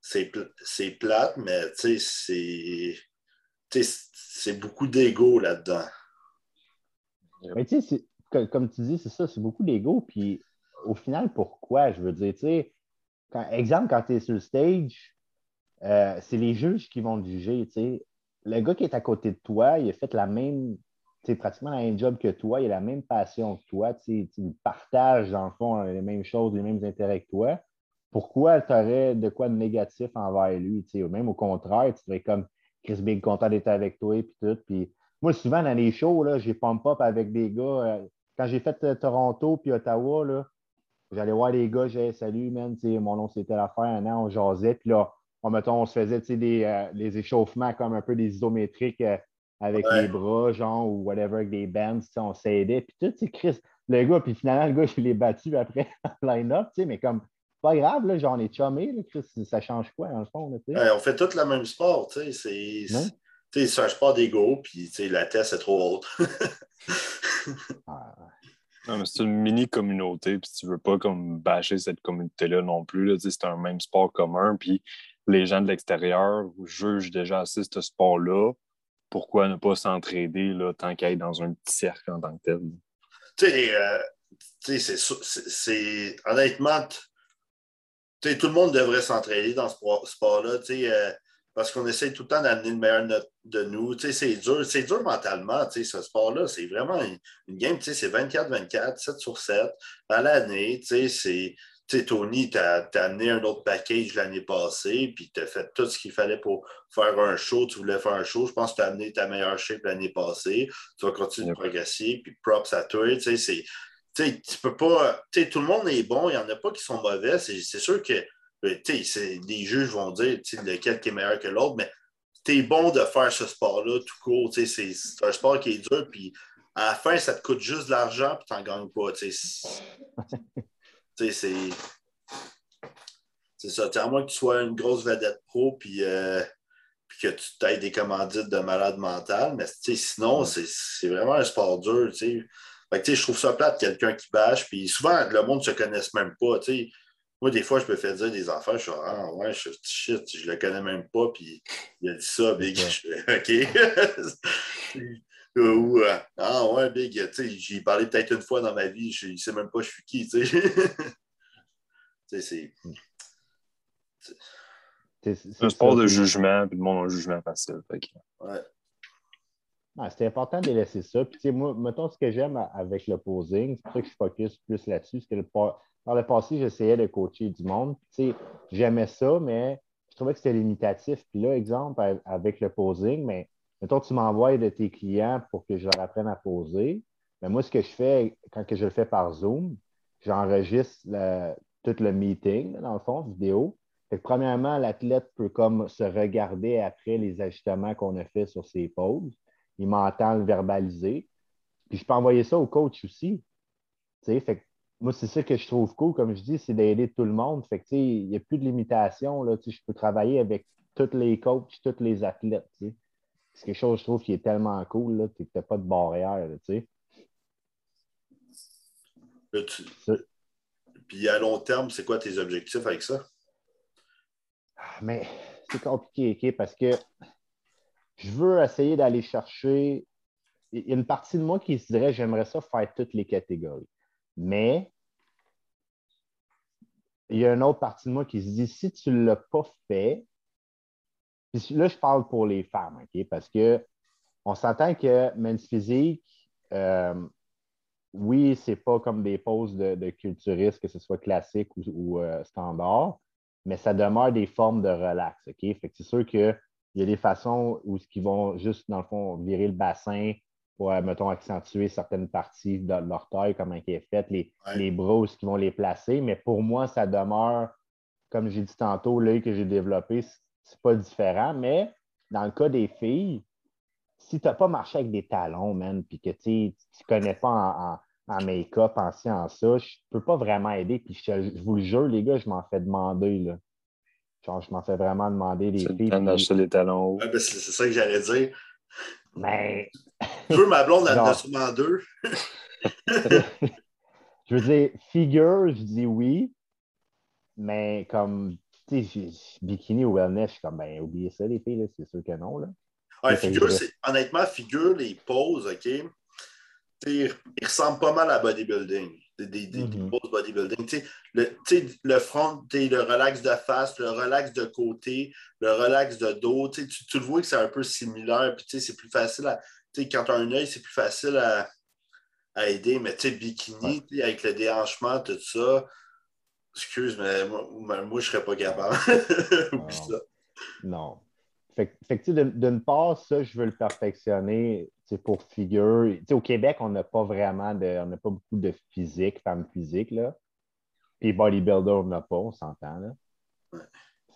C'est plate, mais c'est c'est beaucoup d'ego là-dedans. Mais tu sais, comme tu dis, c'est ça, c'est beaucoup d'ego. Puis au final, pourquoi? Je veux dire, tu sais, exemple, quand tu es sur le stage, euh, c'est les juges qui vont te juger. Le gars qui est à côté de toi, il a fait la même, pratiquement la même job que toi, il a la même passion que toi, tu partage, dans le fond, les mêmes choses, les mêmes intérêts que toi. Pourquoi tu aurais de quoi de négatif envers lui? Même au contraire, tu serais comme Chris Big, content d'être avec toi, puis tout. Moi, souvent, dans les shows, j'ai pump-up avec des gars. Euh, quand j'ai fait euh, Toronto puis Ottawa, j'allais voir les gars, j'ai salut, man, mon nom c'était l'affaire, on jasait. Puis là, on, mettons, on se faisait des, euh, des échauffements comme un peu des isométriques avec les bras, genre, ou whatever, avec des bands, on s'aidait. Puis tout, c'est Chris, le gars, puis finalement, le gars, je l'ai battu après en line-up, mais comme pas grave, là, genre, on est chumé, ça change quoi, dans le fond? on fait tout le même sport, tu sais, c'est un sport d'ego, puis la tête, c'est trop haute. Ah, non, mais c'est une mini-communauté, puis tu veux pas comme bâcher cette communauté-là non plus. C'est un même sport commun, puis les gens de l'extérieur jugent déjà assez ce sport-là. Pourquoi ne pas s'entraider tant qu'à être dans un petit cercle en tant que tel? Tu sais, euh, c'est honnêtement, tout le monde devrait s'entraîner dans ce sport-là, euh, parce qu'on essaie tout le temps d'amener le meilleur de nous. C'est dur, c'est dur mentalement, ce sport-là. C'est vraiment une, game, c'est 24-24, 7 sur 7 à l'année. Tony, tu as, amené un autre package l'année passée, puis tu as fait tout ce qu'il fallait pour faire un show. Tu voulais faire un show. Je pense que tu as amené ta meilleure shape l'année passée. Tu vas continuer de progresser, puis props à toi. C'est tu peux pas. tout le monde est bon, il n'y en a pas qui sont mauvais. C'est sûr que ben, les juges vont dire lequel qui est meilleur que l'autre, mais tu es bon de faire ce sport-là tout court. C'est un sport qui est dur, puis à la fin, ça te coûte juste de l'argent, puis tu n'en gagnes pas. c'est. C'est ça. À moins que tu sois une grosse vedette pro, puis, euh, puis que tu t'aies des commandites de malade mental, mais sinon, c'est vraiment un sport dur. je trouve ça plate, quelqu'un qui bâche. Puis souvent, le monde ne se connaisse même pas. Moi, des fois, je me fais dire des affaires, je suis ah ouais, je, shit, je le connais même pas, puis il a dit ça, Big. OK. Ou euh, Ah ouais, Big, j'y ai parlé peut-être une fois dans ma vie, je ne sais même pas je suis qui, tu sais. c'est. C'est un sport de jugement, puis le monde a un jugement facile. Ouais. Ah, c'est important de laisser ça. Puis, moi, mettons ce que j'aime avec le posing, c'est pour ça que je focus plus là-dessus. Parce que le, par le passé, j'essayais de coacher du monde. J'aimais ça, mais je trouvais que c'était limitatif. Puis là, exemple, avec le posing, mais mettons, tu m'envoies de tes clients pour que je leur apprenne à poser. Mais moi, ce que je fais, quand que je le fais par Zoom, j'enregistre tout le meeting, dans le fond, vidéo. premièrement, l'athlète peut comme se regarder après les ajustements qu'on a fait sur ses poses. Il m'entend le verbaliser. Puis je peux envoyer ça au coach aussi. Fait moi, c'est ça que je trouve cool, comme je dis, c'est d'aider tout le monde. Fait que, il n'y a plus de limitation. Là, je peux travailler avec tous les coachs, tous les athlètes. C'est quelque chose, je trouve, qui est tellement cool. Tu n'as pas de barrière. sais. Puis à long terme, c'est quoi tes objectifs avec ça? Ah, mais c'est compliqué, parce que je veux essayer d'aller chercher. Il y a une partie de moi qui se dirait j'aimerais ça faire toutes les catégories. Mais il y a une autre partie de moi qui se dit si tu ne l'as pas fait, là, je parle pour les femmes, OK? Parce que on s'entend que men's physique, euh, oui, c'est pas comme des poses de, de culturistes, que ce soit classique ou, euh, standard, mais ça demeure des formes de relax. OK? Fait que c'est sûr qu'il y a des façons où ce qui vont juste, dans le fond, virer le bassin pour, euh, mettons, accentuer certaines parties de leur taille, comment elle est faite, les, les bras, qui vont les placer. Mais pour moi, ça demeure, comme j'ai dit tantôt, l'œil que j'ai développé, c'est pas différent. Mais dans le cas des filles, si tu n'as pas marché avec des talons, man, puis que tu ne connais pas en, en make-up, en science, ça, je ne peux pas vraiment aider. Puis je, vous le jure, les gars, je m'en fais demander. Là. Genre, je m'en fais vraiment demander des filles. d'acheter les talons ben, c'est ça que j'allais dire. Mais. Tu veux ma blonde, elle en a sûrement deux. je veux dire, figure, je dis oui. Mais comme, bikini ou wellness, je suis comme, ben, oubliez ça, les filles, c'est sûr que non. Là. Ouais, figure, honnêtement, figure, les poses, OK? il ressemble pas mal à bodybuilding. Des, des, des mm-hmm. poses bodybuilding. Le, le front, le relax de face, le relax de côté, le relax de dos, tu, tu le vois que c'est un peu similaire. Puis c'est plus facile à. Quand tu as un œil, c'est plus facile à, à aider. Mais bikini, avec le déhanchement, tout ça. Excuse, mais moi, moi je ne serais pas capable. ça. Non. Fait, fait d'une part, ça, je veux le perfectionner pour figure. au Québec, on n'a pas vraiment de. On n'a pas beaucoup de physique, femmes physiques, là. Puis bodybuilder, on n'a pas, on s'entend, là.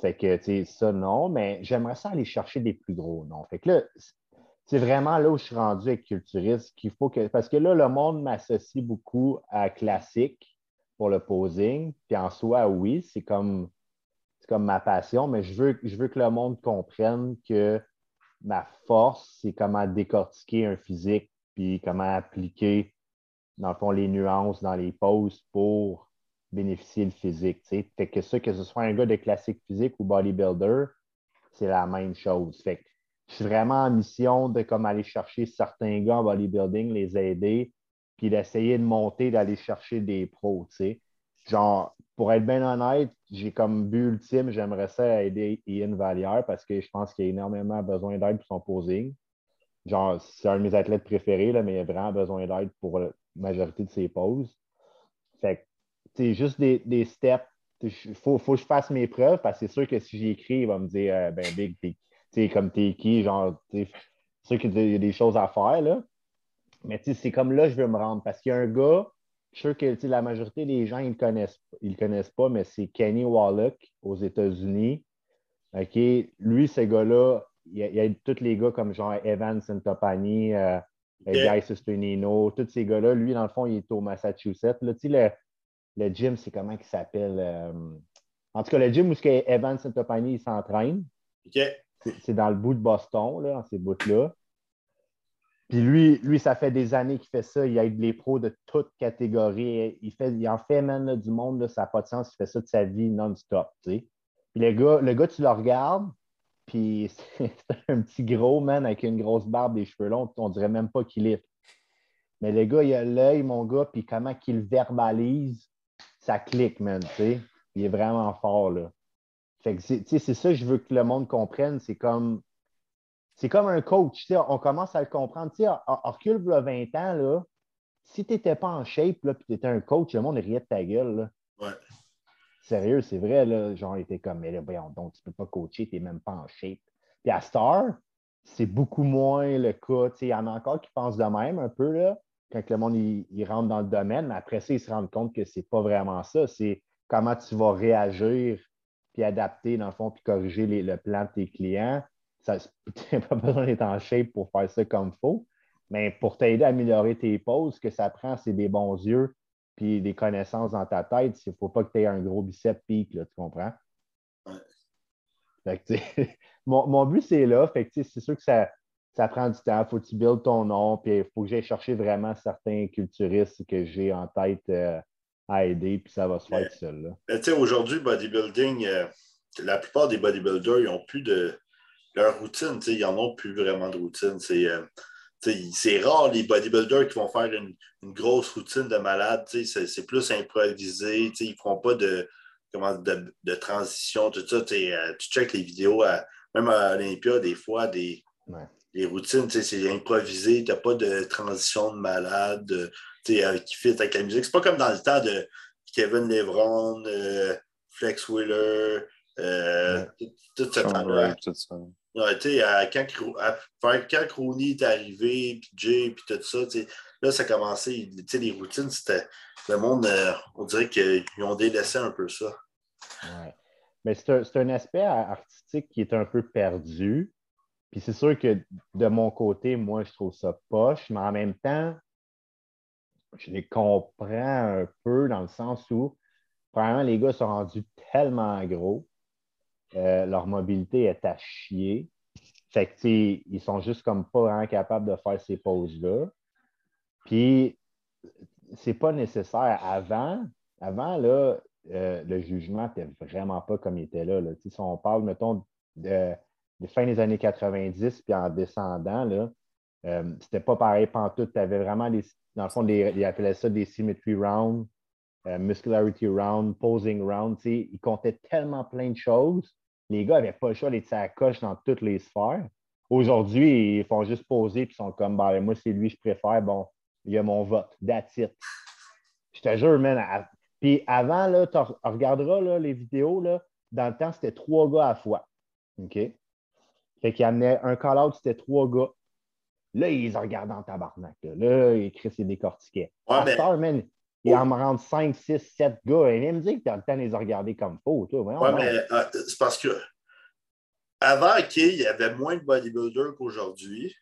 Fait que, ça, non, mais j'aimerais ça aller chercher des plus gros noms. Fait que là, c'est vraiment là où je suis rendu avec culturiste qu'il faut que. Parce que là, le monde m'associe beaucoup à classique pour le posing. Puis en soi, oui, c'est comme comme ma passion, mais je veux, je veux que le monde comprenne que ma force, c'est comment décortiquer un physique, puis comment appliquer, dans le fond, les nuances dans les poses pour bénéficier le physique. Fait que ça, que ce soit un gars de classique physique ou bodybuilder, c'est la même chose. Fait que je suis vraiment en mission de comme aller chercher certains gars en bodybuilding, les aider, puis d'essayer de monter, d'aller chercher des pros. Genre, pour être bien honnête, j'ai comme but ultime, j'aimerais ça aider Ian Vallière parce que je pense qu'il a énormément besoin d'aide pour son posing. Genre, c'est un de mes athlètes préférés, là, mais il a vraiment besoin d'aide pour la majorité de ses poses. Fait c'est juste des, des steps. Il faut, faut, que je fasse mes preuves parce que c'est sûr que si j'écris, il va me dire, euh, ben, Big, t'es comme t'es qui, genre, c'est sûr qu'il y a des choses à faire, là. Mais c'est comme là, je veux me rendre parce qu'il y a un gars je suis sûr que la majorité des gens, ils ne connaissent, ils connaissent pas, mais c'est Kenny Wallach aux États-Unis. OK? Lui, ce gars-là, il y, a, tous les gars comme genre Evan Santopani, euh, Guy Sustenino, tous ces gars-là. Lui, dans le fond, il est au Massachusetts. Là, le, le gym, c'est comment il s'appelle? Euh, en tout cas, le gym où Evan Santopani s'entraîne. C'est dans le bout de Boston, là, dans ces bouts-là. Puis lui, lui, ça fait des années qu'il fait ça. Il aide les pros de toutes catégories. Il, en fait même du monde, ça n'a pas de sens. Il fait ça de sa vie non-stop. Puis le gars, le gars, tu le regardes, puis c'est un petit gros man avec une grosse barbe, des cheveux longs. On dirait même pas qu'il est. Mais le gars, il a l'œil, mon gars, puis comment qu'il verbalise, ça clique, man. Il est vraiment fort. Là. Fait que c'est ça que je veux que le monde comprenne. C'est comme c'est comme un coach, on commence à le comprendre. Tu sais, recule, 20 ans, là, si tu n'étais pas en shape, là, puis tu étais un coach, le monde riait de ta gueule. Ouais. Sérieux, c'est vrai, là, genre, il était comme, mais là, voyons donc, tu ne peux pas coacher, tu n'es même pas en shape. Puis à Star, c'est beaucoup moins le cas. Il y en a encore qui pensent de même un peu, là, quand le monde il, rentre dans le domaine, mais après ça, ils se rendent compte que ce n'est pas vraiment ça. C'est comment tu vas réagir, puis adapter, dans le fond, puis corriger le plan de tes clients. Tu n'as pas besoin d'être en shape pour faire ça comme il faut. Mais pour t'aider à améliorer tes poses, ce que ça prend, c'est des bons yeux puis des connaissances dans ta tête. Il ne faut pas que tu aies un gros bicep pique, tu comprends? mon, but, c'est là. c'est sûr que ça, ça prend du temps. Il faut que tu builds ton nom, puis il faut que j'aille chercher vraiment certains culturistes que j'ai en tête euh, à aider, puis ça va se faire tout seul. Aujourd'hui, bodybuilding, euh, la plupart des bodybuilders, ils n'ont plus de leur routine. Ils n'en ont plus vraiment de routine. C'est. Euh, c'est rare les bodybuilders qui vont faire une, grosse routine de malade. C'est plus improvisé. Ils ne feront pas de, comment, de, transition, tout ça. Euh, tu checkes les vidéos, même à Olympia, des fois, des, les routines, c'est improvisé. Tu n'as pas de transition de malade euh, qui fit avec la musique. C'est pas comme dans le temps de Kevin Levron, euh, Flex Wheeler, tout, ce temps-là quand, quand Rooney est arrivé, puis Jay, puis tout ça, là, ça a commencé. Les routines, c'était. Le monde, euh, on dirait qu'ils ont délaissé un peu ça. Mais c'est un, aspect artistique qui est un peu perdu. Puis c'est sûr que de mon côté, moi, je trouve ça poche, mais en même temps, je les comprends un peu dans le sens où, premièrement, les gars sont rendus tellement gros euh, leur mobilité est à chier. Fait que, ils sont juste comme pas vraiment capables de faire ces pauses-là. Puis, c'est pas nécessaire. Avant, avant là, euh, le jugement n'était vraiment pas comme il était là. Si on parle, mettons, de, fin des années 90, puis en descendant, là, euh, c'était pas pareil pantoute. Tu avais vraiment, des, dans le fond, ils appelaient ça des symmetry rounds, muscularity round, posing round. Ils comptaient tellement plein de choses les gars n'avaient pas le choix d'être sa coche dans toutes les sphères. Aujourd'hui, ils font juste poser et sont comme ben, moi, c'est lui je préfère. Bon, il y a mon vote. That's it. Je te jure, man. Puis avant, là, tu regarderas là, les vidéos. Là, dans le temps, c'était trois gars à la fois. OK? Fait qu'il amenait un call-out, c'était trois gars. Là, ils regardent en tabarnak. Là, là écrit ses décortiquait. Ouais, mais... Il en me rendre 5, 6, 7 gars. Et me dit que tu as le temps de les regarder comme faux. Oui, mais euh, c'est parce que avant, OK, il y avait moins de bodybuilders qu'aujourd'hui.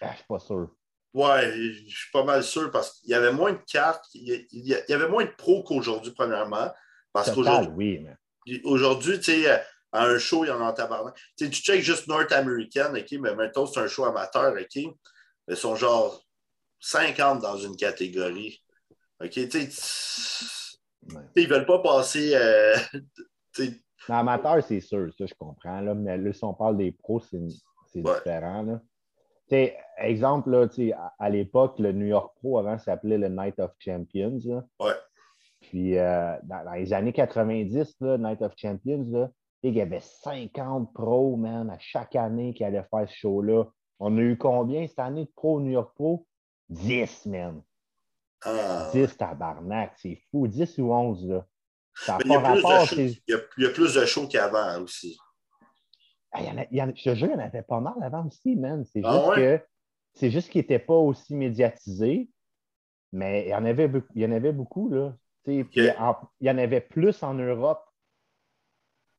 Ah, je ne suis pas sûr. Ouais, je suis pas mal sûr parce qu'il y avait moins de cartes, il y avait moins de pros qu'aujourd'hui, premièrement. Parce qu'aujourd'hui, oui, mais... aujourd'hui, tu sais, à un show, il y en a en tabarnak. Tu sais, tu check juste North American, OK, mais maintenant, c'est un show amateur, OK, ils sont genre 50 dans une catégorie. OK, tu sais, ils ne veulent pas passer. Euh, Amateur, c'est sûr, ça, je comprends. Là, mais là, si on parle des pros, c'est différent. Là. exemple, là, à, à l'époque, le New York Pro avant s'appelait le Night of Champions. Ouais. Puis euh, dans, les années 90, là, Night of Champions, là, il y avait 50 pros, man, à chaque année qui allaient faire ce show-là. On a eu combien cette année de pros New York Pro? 10, man. 10 ah. tabarnak, c'est fou. 10 ou 11, là. il, y a plus de shows qu'avant aussi. Ah, il y en a, je te jure, il y en avait pas mal avant aussi, man. C'est ah juste que c'est juste qu'il n'était pas aussi médiatisé, mais il y en avait, il y en avait beaucoup, là. il y en avait plus en Europe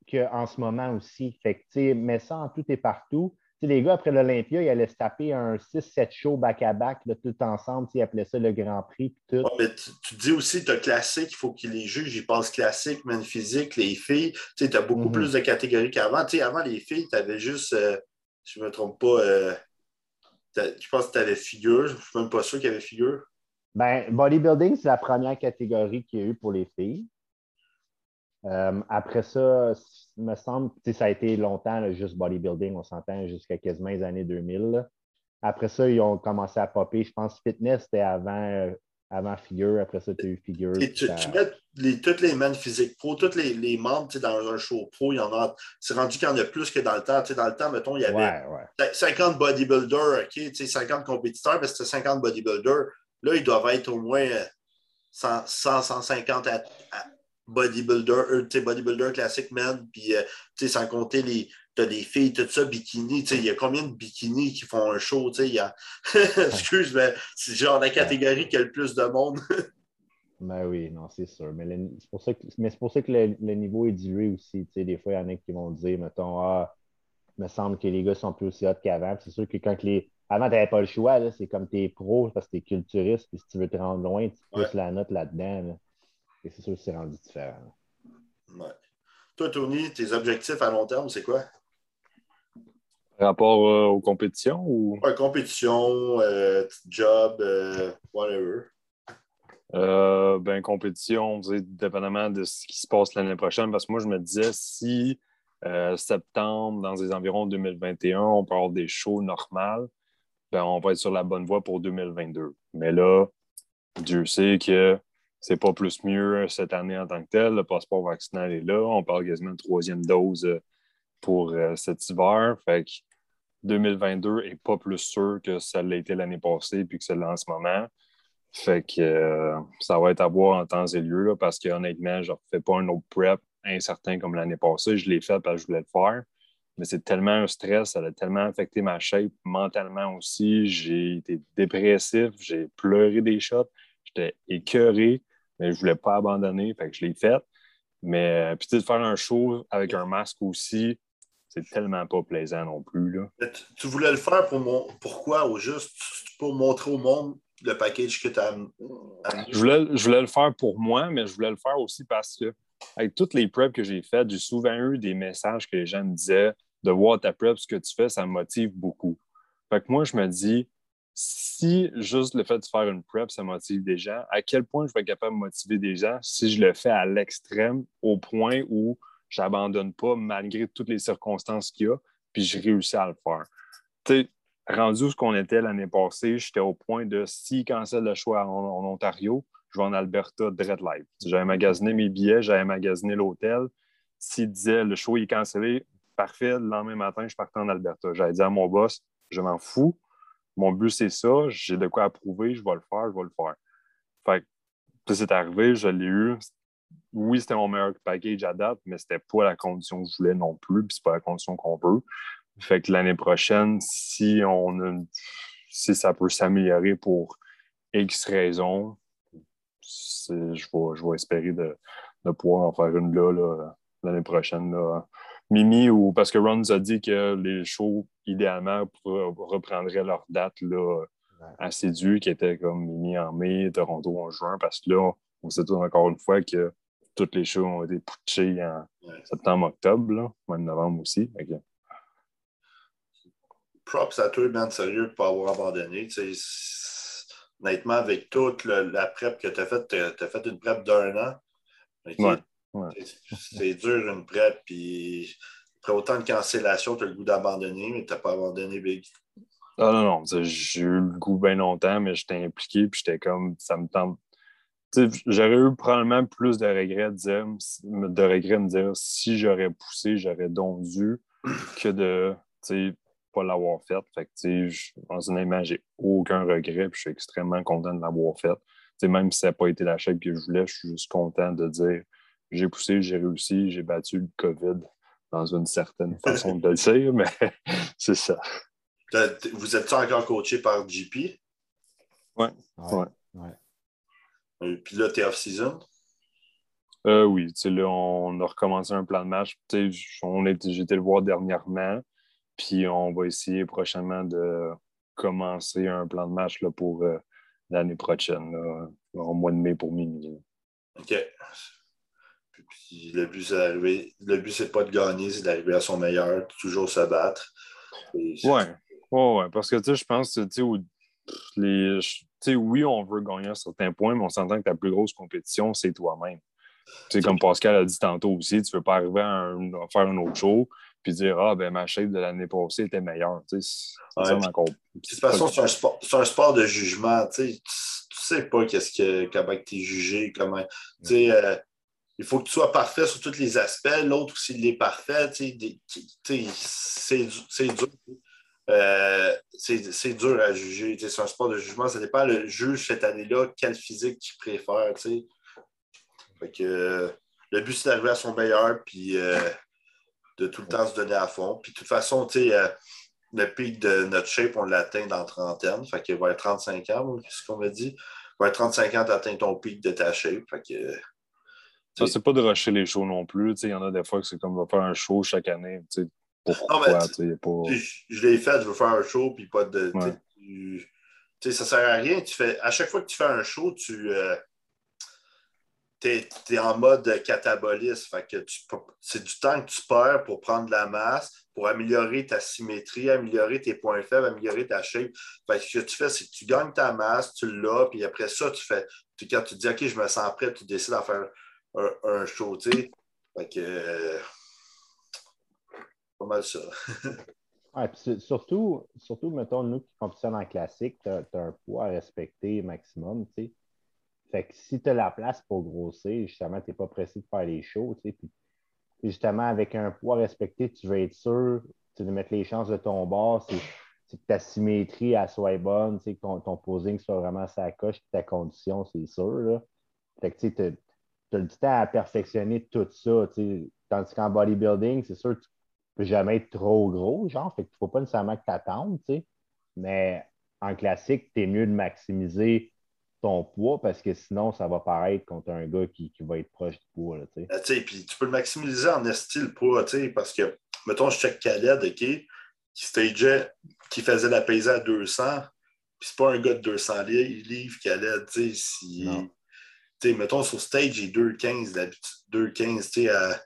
qu'en ce moment aussi. Fait que, mets ça en tout et partout les gars, après l'Olympia, ils allaient se taper un 6-7 shows back-à-back, tout ensemble. Ils appelaient ça le Grand Prix. Tout. mais tu, dis aussi, tu as classique, il faut qu'ils les jugent. Ils pensent classique, man physique, les filles. Tu as beaucoup mhm. plus de catégories qu'avant. Avant, les filles, tu avais juste, euh, si je ne me trompe pas, euh, je pense que tu avais figure. Je ne suis même pas sûr qu'il y avait figure. Ben, bodybuilding, c'est la première catégorie qu'il y a eu pour les filles. Euh, après ça, il me semble, ça a été longtemps juste bodybuilding, on s'entend jusqu'à quasiment les années 2000. Après ça, ils ont commencé à popper. Je pense que fitness, c'était avant, euh, avant figure. Après ça, tu as eu figure. tu, mets les, toutes les men physiques pro, tous les, les membres dans un show pro, il y en a. C'est rendu qu'il y en a plus que dans le temps. dans le temps, mettons, il y avait 50 bodybuilders, OK, 50 compétiteurs, mais c'était 50 bodybuilders. Là, ils doivent être au moins 100, 150 à bodybuilder, euh, bodybuilder classique, man, puis euh, sans compter les, tu as des filles, tout ça, bikini. Il y a combien de bikinis qui font un show? Y a... Excuse, mais c'est genre la catégorie qui a le plus de monde. ben oui, non, c'est sûr. Mais c'est pour ça que, mais c'est pour ça que le, niveau est dilué aussi. Des fois, il y en a qui vont dire, mettons, ah, il me semble que les gars sont plus aussi hot qu'avant. C'est sûr que quand les. Avant, tu n'avais pas le choix, c'est comme tu es pro parce que tu es culturiste, puis si tu veux te rendre loin, tu pousses la note là-dedans. Et c'est sûr que c'est rendu différent. Ouais. Toi, Tony, tes objectifs à long terme, c'est quoi? Rapport euh, aux compétitions ou? Ouais, compétition, euh, job, euh, whatever. ben, compétition, dépendamment de ce qui se passe l'année prochaine, parce que moi, je me disais, si septembre, dans les environs 2021, on peut avoir des shows normales, ben, on va être sur la bonne voie pour 2022. Mais là, Dieu sait que c'est pas plus mieux cette année en tant que tel. Le passeport vaccinal est là. On parle quasiment de troisième dose euh, pour euh, cet hiver. Fait que 2022 n'est pas plus sûr que ça l'a été l'année passée puis que c'est là en ce moment. Fait que euh, ça va être à voir en temps et lieu parce qu'honnêtement, je ne refais pas un autre prep incertain comme l'année passée. Je l'ai fait parce que je voulais le faire. Mais c'est tellement un stress, ça a tellement affecté ma shape mentalement aussi. J'ai été dépressif, j'ai pleuré des shots, j'étais écœuré mais je ne voulais pas abandonner, fait que je l'ai fait. Mais euh, puis de faire un show avec un masque aussi, c'est tellement pas plaisant non plus. Là. Tu voulais le faire pour mon... pourquoi? Au juste pour montrer au monde le package que tu as je voulais, je voulais le faire pour moi, mais je voulais le faire aussi parce que avec toutes les preps que j'ai faites, j'ai souvent eu des messages que les gens me disaient de voir ta prep, ce que tu fais, ça me motive beaucoup. Fait que moi, je me dis, si juste le fait de faire une prep, ça motive des gens, à quel point je vais être capable de motiver des gens si je le fais à l'extrême, au point où je n'abandonne pas malgré toutes les circonstances qu'il y a, puis je réussis à le faire. Tu rendu ce qu'on était l'année passée, j'étais au point de si cancelle le choix en, Ontario, je vais en Alberta direct live. J'avais magasiné mes billets, j'avais magasiné l'hôtel. S'il disait le show est cancellé, parfait, le lendemain matin, je partais en Alberta. J'avais dit à mon boss, je m'en fous, mon but, c'est ça. J'ai de quoi approuver. Je vais le faire. Je vais le faire. Fait que, c'est arrivé. Je l'ai eu. Oui, c'était mon meilleur package à date, mais c'était pas la condition que je voulais non plus. Puis c'est pas la condition qu'on veut. Fait que l'année prochaine, si on si ça peut s'améliorer pour X raisons, je vais, je vais espérer de, pouvoir en faire une là, l'année prochaine. Là. Mimi, ou parce que Ron nous a dit que les shows, idéalement, reprendraient leur date là, assidue, qui était comme Mimi en mai, Toronto en juin, parce que là, on sait tout encore une fois que toutes les shows ont été putchés en septembre, octobre, même novembre aussi. Props à toi, Ben, sérieux, de pas avoir abandonné. honnêtement, avec toute la prep que tu as faite, tu as fait une prep d'un an. C'est dur une prep, puis après autant de cancellations, tu as le goût d'abandonner, mais tu n'as pas abandonné Big. Ah non, non, j'ai eu le goût bien longtemps, mais j'étais impliqué, puis j'étais comme, ça me tente. J'aurais eu probablement plus de regrets de, dire, de regrets me dire si j'aurais poussé, j'aurais donc dû que de ne pas l'avoir fait. Fait que, je, j'ai aucun regret, puis je suis extrêmement content de l'avoir fait. même si ça n'a pas été la chèque que je voulais, je suis juste content de dire j'ai poussé, j'ai réussi, j'ai battu le COVID dans une certaine façon de le dire, mais c'est ça. Vous êtes encore coaché par GP? Oui. Ouais. ouais. Euh, puis là, tu es off-season? Euh, oui, là, on a recommencé un plan de match. J'ai été le voir dernièrement, puis on va essayer prochainement de commencer un plan de match là, pour euh, l'année prochaine, là, au mois de mai pour minuit. OK le but, c'est d'arriver. Le but, c'est pas de gagner, c'est d'arriver à son meilleur, toujours se battre. Oui, ouais. ouais, parce que je pense que les, oui, on veut gagner à certains points, mais on s'entend que ta plus grosse compétition, c'est toi-même. Comme Pascal a dit tantôt aussi, tu ne veux pas arriver à, faire un autre show puis dire Ah, ben ma shape de l'année passée était meilleure. C'est ça encore. De toute façon, c'est un, sport, un sport de jugement. Tu ne sais pas qu'est-ce que, comment tu es jugé, comment. Euh, il faut que tu sois parfait sur tous les aspects. L'autre aussi, il est parfait. C'est dur. Euh, c'est dur à juger. C'est un sport de jugement. Ça dépend le juge cette année-là, quel physique tu préfères. Fait que, le but, c'est d'arriver à son meilleur puis euh, de tout le temps se donner à fond. Puis de toute façon, euh, le pic de notre shape, on l'atteint dans trentaine. Fait qu'il va être 35 ans, ce qu'on m'a dit? Va être 35 ans, tu atteins ton pic de ta shape. Fait que. Ça, c'est pas de rusher les shows non plus. Il y en a des fois que c'est comme va faire un show chaque année. Pourquoi? Non, mais, pas... Je, l'ai fait, je veux faire un show, puis pas de. Ouais. Tu sais, ça sert à rien. Tu fais, à chaque fois que tu fais un show, tu. Euh, es, en mode catabolisme. c'est du temps que tu perds pour prendre de la masse, pour améliorer ta symétrie, améliorer tes points faibles, améliorer ta shape. Fait ce que tu fais, c'est que tu gagnes ta masse, tu l'as, puis après ça, tu fais. quand tu dis OK, je me sens prêt, tu décides d'en faire un, un show. Fait que. Euh, pas mal ça. ouais, puis surtout, surtout, mettons, nous qui compétitionnons en classique, tu as, un poids à respecter maximum. sais. Fait que si tu as la place pour grossir, justement, tu n'es pas pressé de faire les shows. Puis, justement, avec un poids respecté, tu veux être sûr de mettre les chances de ton bord, c'est que ta symétrie soit bonne, que ton, posing soit vraiment sa coche, que ta condition, c'est sûr. Là. Fait que tu as, du temps à perfectionner tout ça. Tandis qu'en bodybuilding, c'est sûr que tu ne peux jamais être trop gros, genre, fait que tu ne faut pas nécessairement que tu attendes, mais en classique, tu es mieux de maximiser ton poids parce que sinon, ça va paraître contre un gars qui, qui va être proche du poids. Là, puis tu peux le maximiser en style poids, parce que, mettons, je check Khaled, OK, qui stageait, qui faisait la pesée à 200, puis c'est pas un gars de 200 livres, Khaled, tu sais, si... sais, mettons, sur stage, il est 2,15 d'habitude. 2,15, tu sais, à...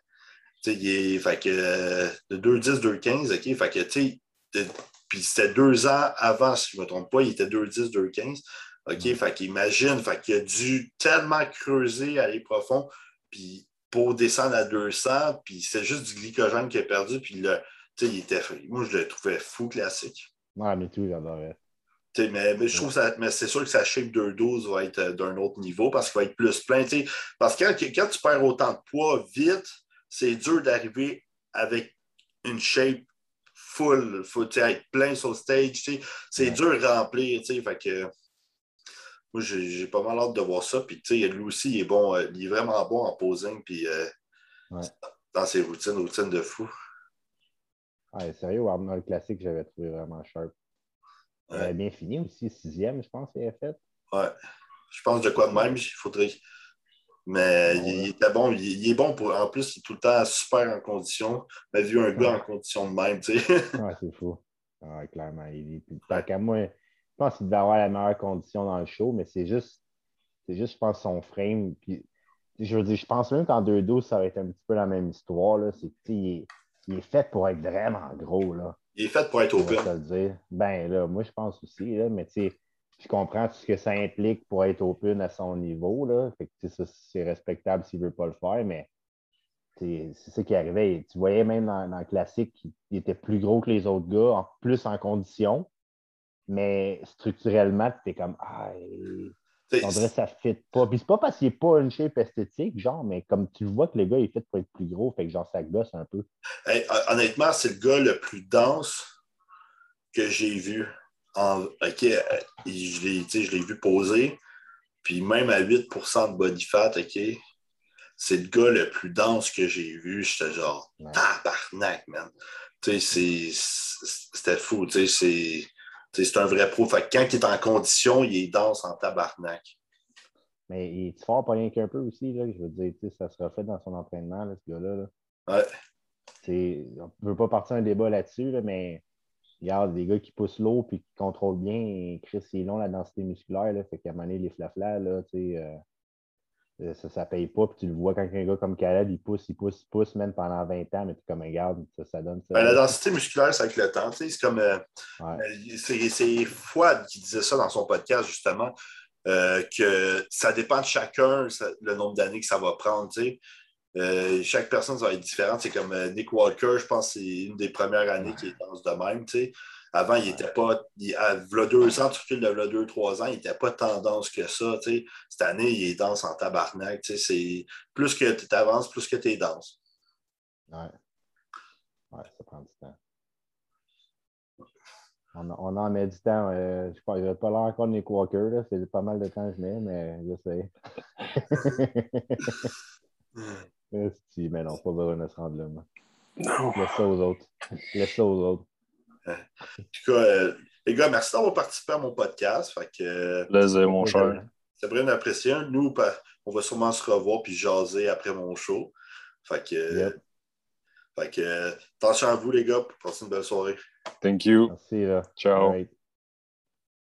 il est... Fait que... De 2,10, 2,15, OK? Fait que, tu sais... Puis c'était deux ans avant, si je ne me trompe pas, il était 2,10, 2,15. OK? Fait qu'imagine, fait qu'il a dû tellement creuser, aller profond, puis pour descendre à 200, puis c'est juste du glycogène qu'il a perdu, puis le, il était, moi, je le trouvais fou classique. Ouais, mais tout, j'adorais. Mais, mais, je trouve ça, mais c'est sûr que sa shape 2-12 va être euh, d'un autre niveau parce qu'il va être plus plein. Parce que quand, tu perds autant de poids vite, c'est dur d'arriver avec une shape full. Il faut être plein sur le stage. C'est dur à remplir. Fait que, moi, j'ai pas mal hâte de voir ça. Puis, lui aussi, il est bon, euh, il est vraiment bon en posing, puis euh, dans ses routines, routines de fou. Ouais, sérieux, Arnold Classique, j'avais trouvé vraiment sharp. Avait bien fini aussi, sixième, je pense, il a fait. Ouais. Je pense de quoi de même, il faudrait. Mais il, était bon, il, est bon pour. En plus, il est tout le temps super en condition. Mais vu un gars en condition de même, tu sais. ouais, c'est fou. Ouais, clairement. Il, tant qu'à moi, je pense qu'il devait avoir la meilleure condition dans le show, mais c'est juste, c'est juste, je pense, son frame. Puis, je veux dire, je pense même qu'en 2-12, ça aurait été un petit peu la même histoire. Là. C'est, il, est, il est fait pour être vraiment gros. Là. Il est fait pour être open. Dire. Ben là, moi, je pense aussi, là, mais tu sais, je comprends tout ce que ça implique pour être open à son niveau. Là. Fait que, ça, c'est respectable s'il ne veut pas le faire, mais c'est ça qui arrivait. Tu voyais même dans, dans le classique qu'il était plus gros que les autres gars, en plus en condition mais structurellement, tu es comme Ah, on dirait que ça ne fit pas. Puis c'est pas parce qu'il n'est pas une shape esthétique, genre, mais comme tu vois que le gars est fait pour être plus gros, fait que genre ça gosse un peu. honnêtement, c'est le gars le plus dense que j'ai vu. En, OK, euh, je l'ai vu poser. Puis même à 8% de body fat, OK, c'est le gars le plus dense que j'ai vu. J'étais genre, tabarnak, man. Tu sais, c'était fou. Tu sais, c'est c'est un vrai pro. Fait quand il est en condition, il est dense en tabarnak. Mais il est fort pas rien qu'un peu aussi. Là, je veux dire, ça se refait dans son entraînement, ce gars-là. Là. Ouais. On ne veut pas partir un débat là-dessus, là, mais regarde, des gars qui poussent l'eau et qui contrôlent bien, Chris, c'est long la densité musculaire. Là, fait qu'à un moment donné, les flaflas, là, tu sais. Euh, ça ne paye pas. Puis tu le vois quand un gars comme Caleb, il pousse, il pousse, il pousse, même pendant 20 ans, mais tu comme, regarde, ça, ça donne ça. Ben, la densité musculaire, c'est avec le temps. C'est comme. Euh, euh, c'est Fouad qui disait ça dans son podcast, justement, que ça dépend de chacun, le nombre d'années que ça va prendre. chaque personne va être différente. C'est comme Nick Walker, je pense c'est une des premières années qui est dense de même. Avant, il n'était pas. Il, à deux ans, tu recules de deux, trois ans, il n'était pas tendance que ça. Cette année, il est dense en tabarnak. C'est plus que tu avances, plus que tu es dense. Ouais. Ouais, ça prend du temps. On, on en met du temps. Euh, je ne vais pas l'air encore de Nick Walker. C'est pas mal de temps que je mets, mais je sais. si, mais non, pas besoin de se rendre là. Non. Laisse ça aux autres. Laisse ça aux autres. En tout cas, euh, les gars, merci d'avoir participé à mon podcast. Fait que, euh, Plaisir, mon cher. c'est vraiment apprécié. Nous, on va sûrement se revoir puis jaser après mon show. Fait que, euh, Yep. fait que attention à vous, les gars, pour passer une belle soirée. Thank you. Merci, là. Ciao. All right.